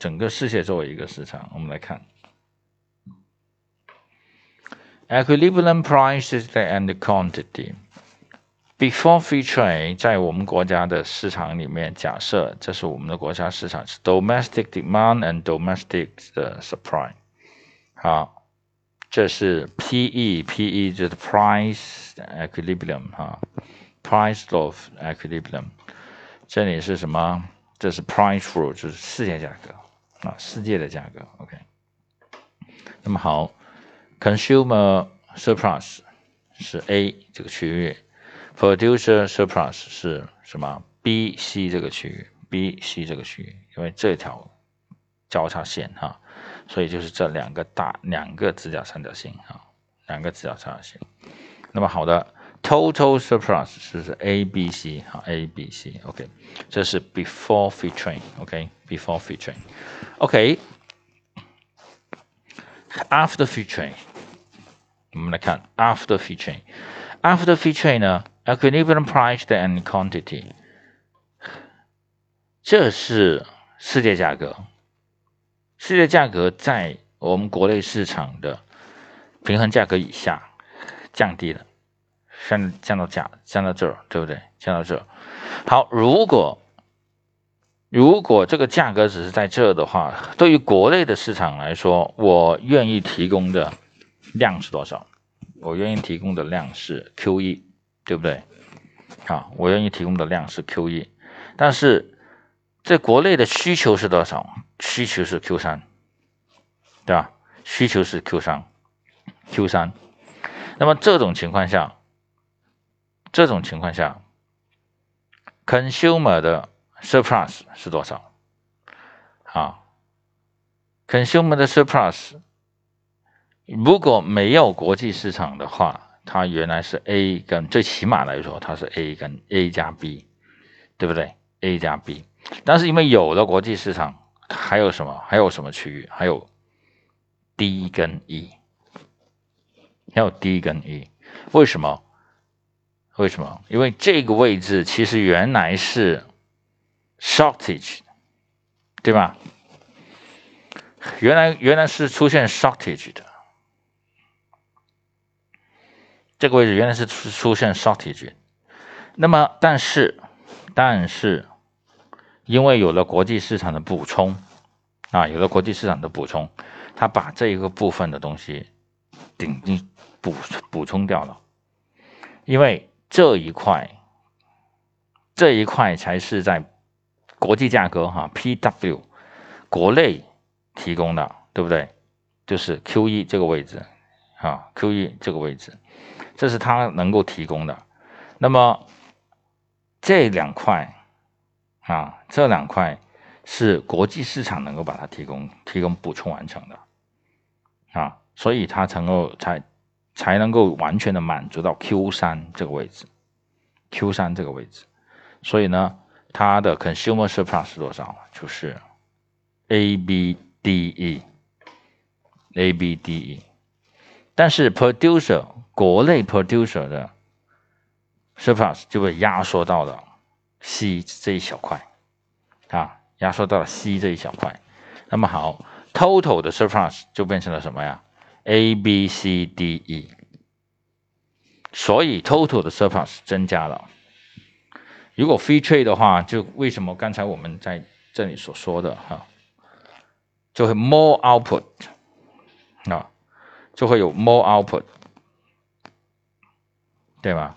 整个世界作为一个市场，我们来看。Equilibrium prices and quantity before free trade，在我们国家的市场里面，假设这是我们的国家市场是 domestic demand and domestic 的 supply。好，这是 PE，PE 就是 price equilibrium 哈，price of equilibrium。这里是什么？这是 price flow，就是世界价格啊，世界的价格。OK。那么好。Consumer surplus 是 A 这个区域，Producer surplus 是什么？B、C 这个区域，B、C 这个区域，因为这条交叉线哈，所以就是这两个大两个直角三角形哈，两个直角三角形。那么好的 ，Total surplus 是是 A、B、C 哈，A、B、C，OK，这是 Before free trade，OK，Before free trade，OK。After free trade，我们来看 after free trade。After free trade 呢，equilibrium price and quantity，这是世界价格。世界价格在我们国内市场的平衡价格以下降低了， 降降到价降到这儿，对不对？降到这儿。好，如果如果这个价格只是在这儿的话，对于国内的市场来说，我愿意提供的量是多少？我愿意提供的量是 Q 一，对不对？好，我愿意提供的量是 Q 一，但是在国内的需求是多少？需求是 Q 三，对吧？需求是 Q 三，Q 三。那么这种情况下，这种情况下，consumer 的 surplus 是多少？啊，consumer 的 surplus 如果没有国际市场的话，它原来是 A 跟最起码来说，它是 A 跟 A 加 B，对不对？A 加 B，但是因为有了国际市场，还有什么？还有什么区域？还有 D 跟 E，还有 D 跟 E，为什么？为什么？因为这个位置其实原来是。shortage，对吧？原来原来是出现 shortage 的，这个位置原来是出出现 shortage。那么，但是但是，因为有了国际市场的补充啊，有了国际市场的补充，它把这一个部分的东西顶进补补充掉了，因为这一块这一块才是在。国际价格哈，PW，国内提供的对不对？就是 Q 一这个位置，啊，Q 一这个位置，这是它能够提供的。那么这两块啊，这两块是国际市场能够把它提供、提供补充完成的啊，所以它能够才才能够完全的满足到 Q 三这个位置，Q 三这个位置，所以呢。它的 consumer surplus 是多少？就是 A B D E，A B D E。但是 producer 国内 producer 的 surplus 就被压缩到了 C 这一小块，啊，压缩到了 C 这一小块。那么好，total 的 surplus 就变成了什么呀？A B C D E。所以 total 的 surplus 增加了。如果 free trade 的话，就为什么刚才我们在这里所说的哈，就会 more output 啊，就会有 more output，对吧？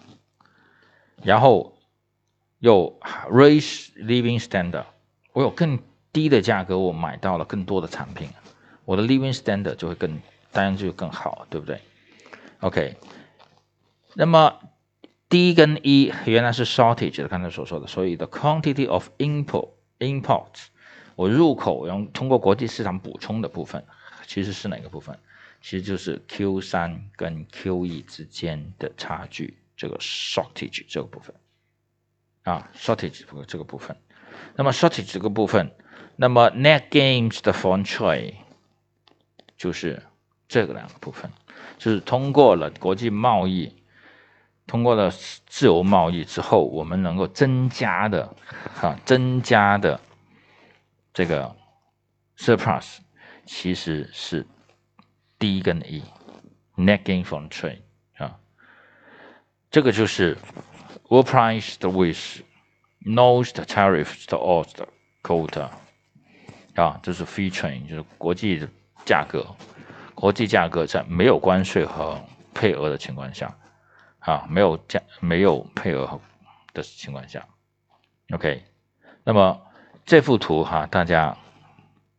然后又 raise living standard，我有更低的价格，我买到了更多的产品，我的 living standard 就会更当然就更好，对不对？OK，那么。D 跟 E 原来是 shortage，刚才所说的，所以 the quantity of import import，我入口用通过国际市场补充的部分，其实是哪个部分？其实就是 Q 三跟 Q 一之间的差距，这个 shortage 这个部分啊，shortage 这个部分。那么 shortage 这个部分，那么 net gains 的 foreign trade 就是这个两个部分，就是通过了国际贸易。通过了自由贸易之后，我们能够增加的，哈，增加的这个 surplus 其实是 D 跟 E，net gain from trade 啊，这个就是 w o r price with no tariffs or quota 啊，这是 free trade，就是国际的价格，国际价格在没有关税和配额的情况下，啊，没有价没有配额的情况下，OK，那么这幅图哈，大家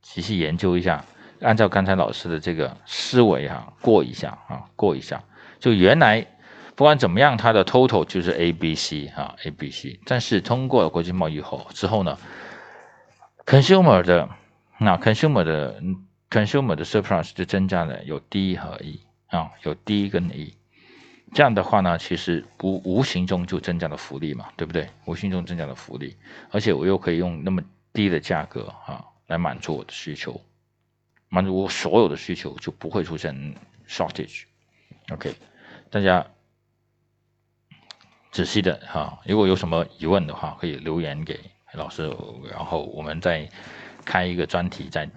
仔细研究一下。按照刚才老师的这个思维哈，过一下啊，过一下，就原来不管怎么样，它的 total 就是 A B C 啊，A B C，但是通过国际贸易后之后呢，consumer 的那 consumer 的 consumer 的 surplus 就增加了有 D 和 E 啊，有 D 跟 E，这样的话呢，其实无无形中就增加了福利嘛，对不对？无形中增加了福利，而且我又可以用那么低的价格啊来满足我的需求。满足我所有的需求，就不会出现 shortage。OK，大家仔细的哈，如果有什么疑问的话，可以留言给老师，然后我们再开一个专题，再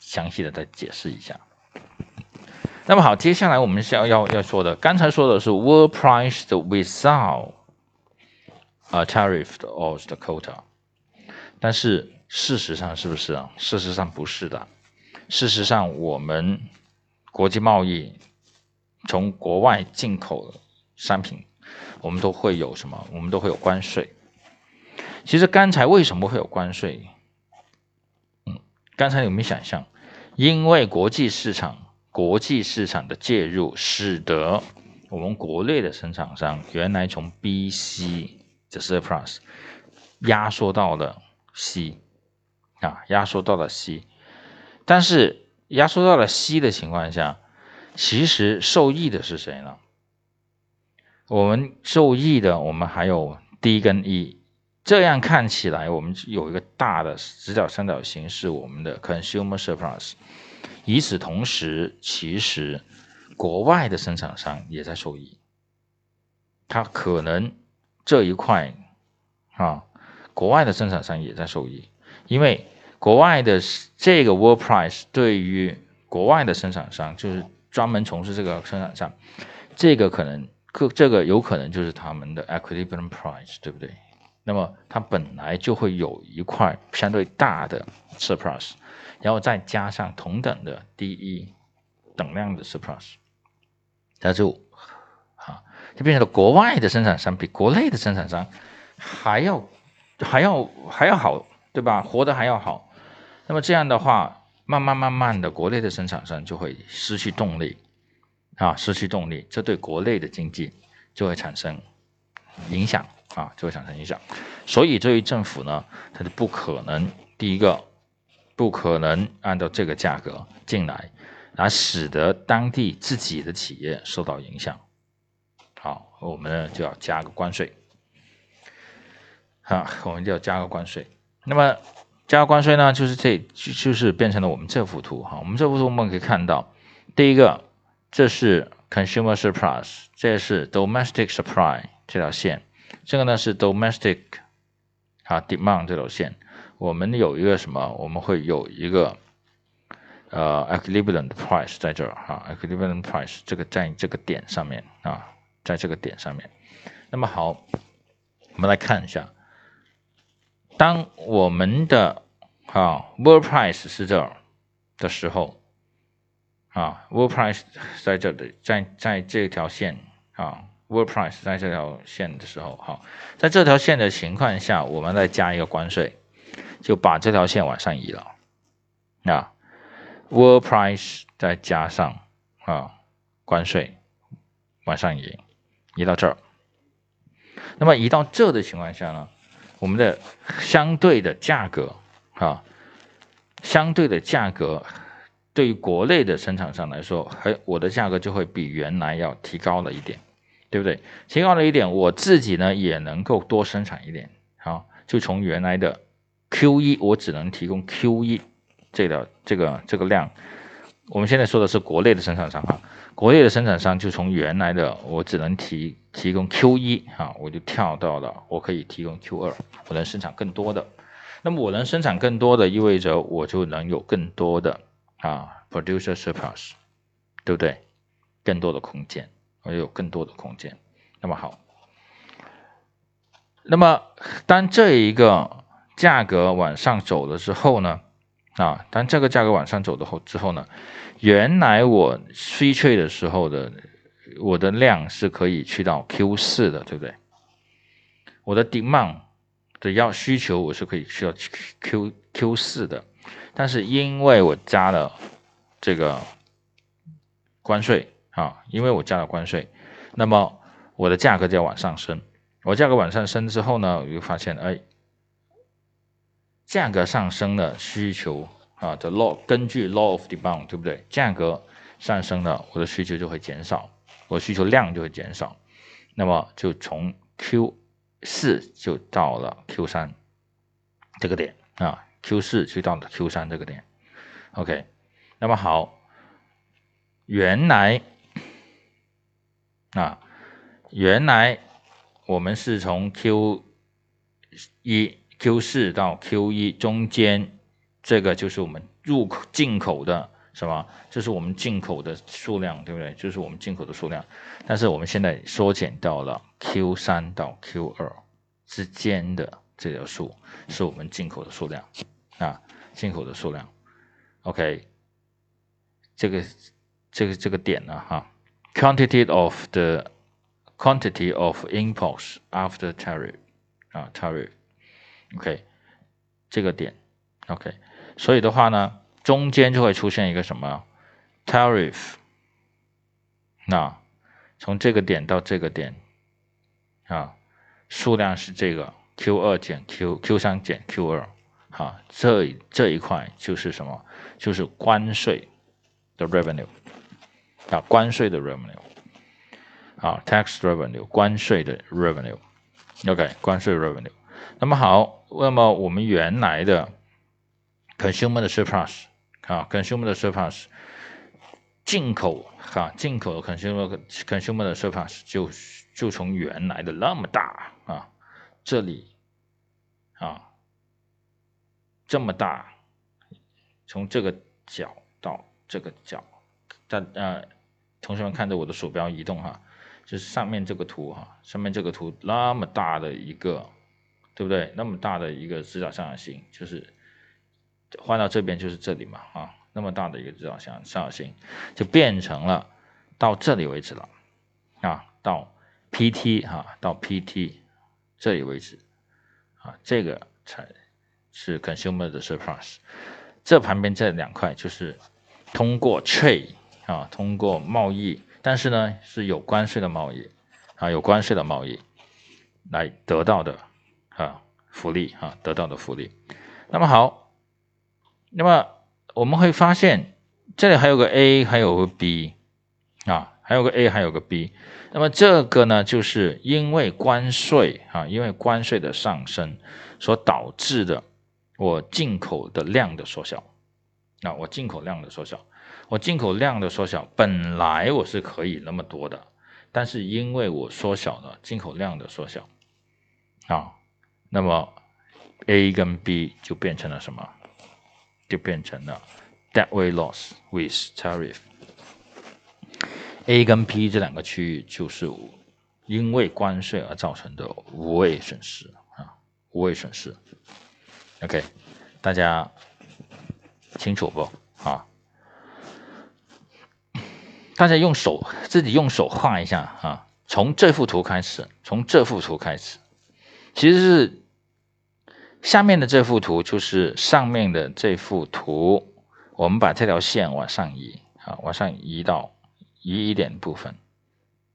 详细的再解释一下。那么好，接下来我们是要要要说的，刚才说的是 world price without a tariff or the quota，但是事实上是不是啊？事实上不是的。事实上，我们国际贸易从国外进口商品，我们都会有什么？我们都会有关税。其实刚才为什么会有关税？刚才有没有想象？因为国际市场、国际市场的介入，使得我们国内的生产商原来从 B、C 的 surplus 压缩到了 C 啊，压缩到了 C。但是压缩到了 C 的情况下，其实受益的是谁呢？我们受益的，我们还有 D 跟 E，这样看起来，我们有一个大的直角三角形是我们的 consumer surplus。与此同时，其实国外的生产商也在受益，他可能这一块啊，国外的生产商也在受益，因为。国外的这个 world price 对于国外的生产商，就是专门从事这个生产商，这个可能，可这个有可能就是他们的 equilibrium price，对不对？那么它本来就会有一块相对大的 surplus，然后再加上同等的 DE 等量的 surplus，它就啊，就变成了国外的生产商比国内的生产商还要还要还要好，对吧？活得还要好。那么这样的话，慢慢慢慢的，国内的生产商就会失去动力，啊，失去动力，这对国内的经济就会产生影响，啊，就会产生影响。所以，对于政府呢，它就不可能，第一个，不可能按照这个价格进来，来使得当地自己的企业受到影响。好，我们呢就要加个关税，啊，我们就要加个关税。那么。加关税呢，就是这就就是变成了我们这幅图哈。我们这幅图我们可以看到，第一个这是 consumer surplus，这是 domestic supply 这条线，这个呢是 domestic 啊 demand 这条线。我们有一个什么？我们会有一个呃 equilibrium price 在这儿哈，equilibrium price 这个在这个点上面啊，在这个点上面。那么好，我们来看一下。当我们的啊 world price 是这儿的时候，啊 world price 在这里，在在这条线啊 world price 在这条线的时候，好，在这条线的情况下，我们再加一个关税，就把这条线往上移了，啊 world price 再加上啊关税往上移，移到这儿，那么移到这的情况下呢？我们的相对的价格啊，相对的价格，对于国内的生产商来说，还我的价格就会比原来要提高了一点，对不对？提高了一点，我自己呢也能够多生产一点，好，就从原来的 Q 一，我只能提供 Q 一这个这个这个量，我们现在说的是国内的生产商哈。国内的生产商就从原来的我只能提提供 Q 一啊，我就跳到了我可以提供 Q 二，我能生产更多的。那么我能生产更多的，意味着我就能有更多的啊，producer surplus，对不对？更多的空间，我有更多的空间。那么好，那么当这一个价格往上走了之后呢？啊，当这个价格往上走的后之后呢？原来我衰退的时候的我的量是可以去到 Q 四的，对不对？我的 demand。的要需求我是可以需要 Q Q 四的，但是因为我加了这个关税啊，因为我加了关税，那么我的价格就要往上升。我价格往上升之后呢，我就发现哎，价格上升的需求啊的 law 根据 law of demand 对不对？价格上升了，我的需求就会减少，我需求量就会减少，那么就从 Q。四就到了 Q 三这个点啊，Q 四就到了 Q 三这个点，OK，那么好，原来啊，原来我们是从 Q 一 Q 四到 Q 一中间，这个就是我们入口进口的。什么？这是我们进口的数量，对不对？就是我们进口的数量。但是我们现在缩减到了 Q 三到 Q 二之间的这条数，是我们进口的数量啊，进口的数量。OK，这个这个这个点呢，哈，quantity of the quantity of imports after tariff 啊，tariff，OK，这个点，OK，所以的话呢。中间就会出现一个什么 tariff？那从这个点到这个点啊，数量是这个 Q 二减 Q Q 三减 Q 二，啊，这这一块就是什么？就是关税的 revenue 啊，关税的 revenue 啊，tax revenue 关税的 revenue，OK，关税 revenue。那么好，那么我们原来的 consumer 的 surplus。啊，consumer 的 surplus，进口哈，进口 consumer consumer 的 surplus 就就从原来的那么大啊，这里啊这么大，从这个角到这个角，大呃，同学们看着我的鼠标移动哈，就是上面这个图哈，上面这个图那么大的一个，对不对？那么大的一个直角三角形，就是。换到这边就是这里嘛，啊，那么大的一个直角三角形，就变成了到这里为止了，啊，到 PT 哈，到 PT 这里为止，啊，这个才是 consumer 的 surplus，这旁边这两块就是通过 trade 啊，通过贸易，但是呢是有关税的贸易，啊，有关税的贸易来得到的啊福利啊，得到的福利，那么好。那么我们会发现，这里还有个 A，还有个 B，啊，还有个 A，还有个 B。那么这个呢，就是因为关税啊，因为关税的上升所导致的，我进口的量的缩小。啊，我进口量的缩小，我进口量的缩小，本来我是可以那么多的，但是因为我缩小了进口量的缩小，啊，那么 A 跟 B 就变成了什么？就变成了 dead weight loss with tariff。A 跟 P 这两个区域就是因为关税而造成的无谓损失啊，无谓损失。OK，大家清楚不啊？大家用手自己用手画一下啊，从这幅图开始，从这幅图开始，其实是。下面的这幅图就是上面的这幅图，我们把这条线往上移，啊，往上移到移一点部分，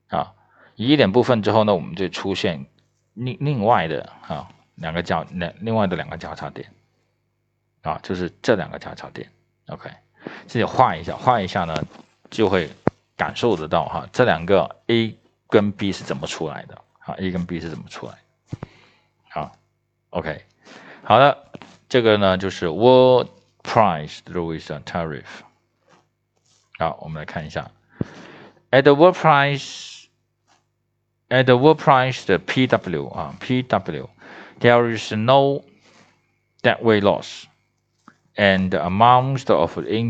啊，移一点部分之后呢，我们就出现另另外的啊两个交两另外的两个交叉点，啊，就是这两个交叉点，OK，自己画一下，画一下呢，就会感受得到哈，这两个 A 跟 B 是怎么出来的，啊，A 跟 B 是怎么出来，好，OK。好的，这个呢就是 world price with a tariff。好，我们来看一下，at the world price，at the world price 的 PW 啊，PW，there is no dead weight loss and the amount of in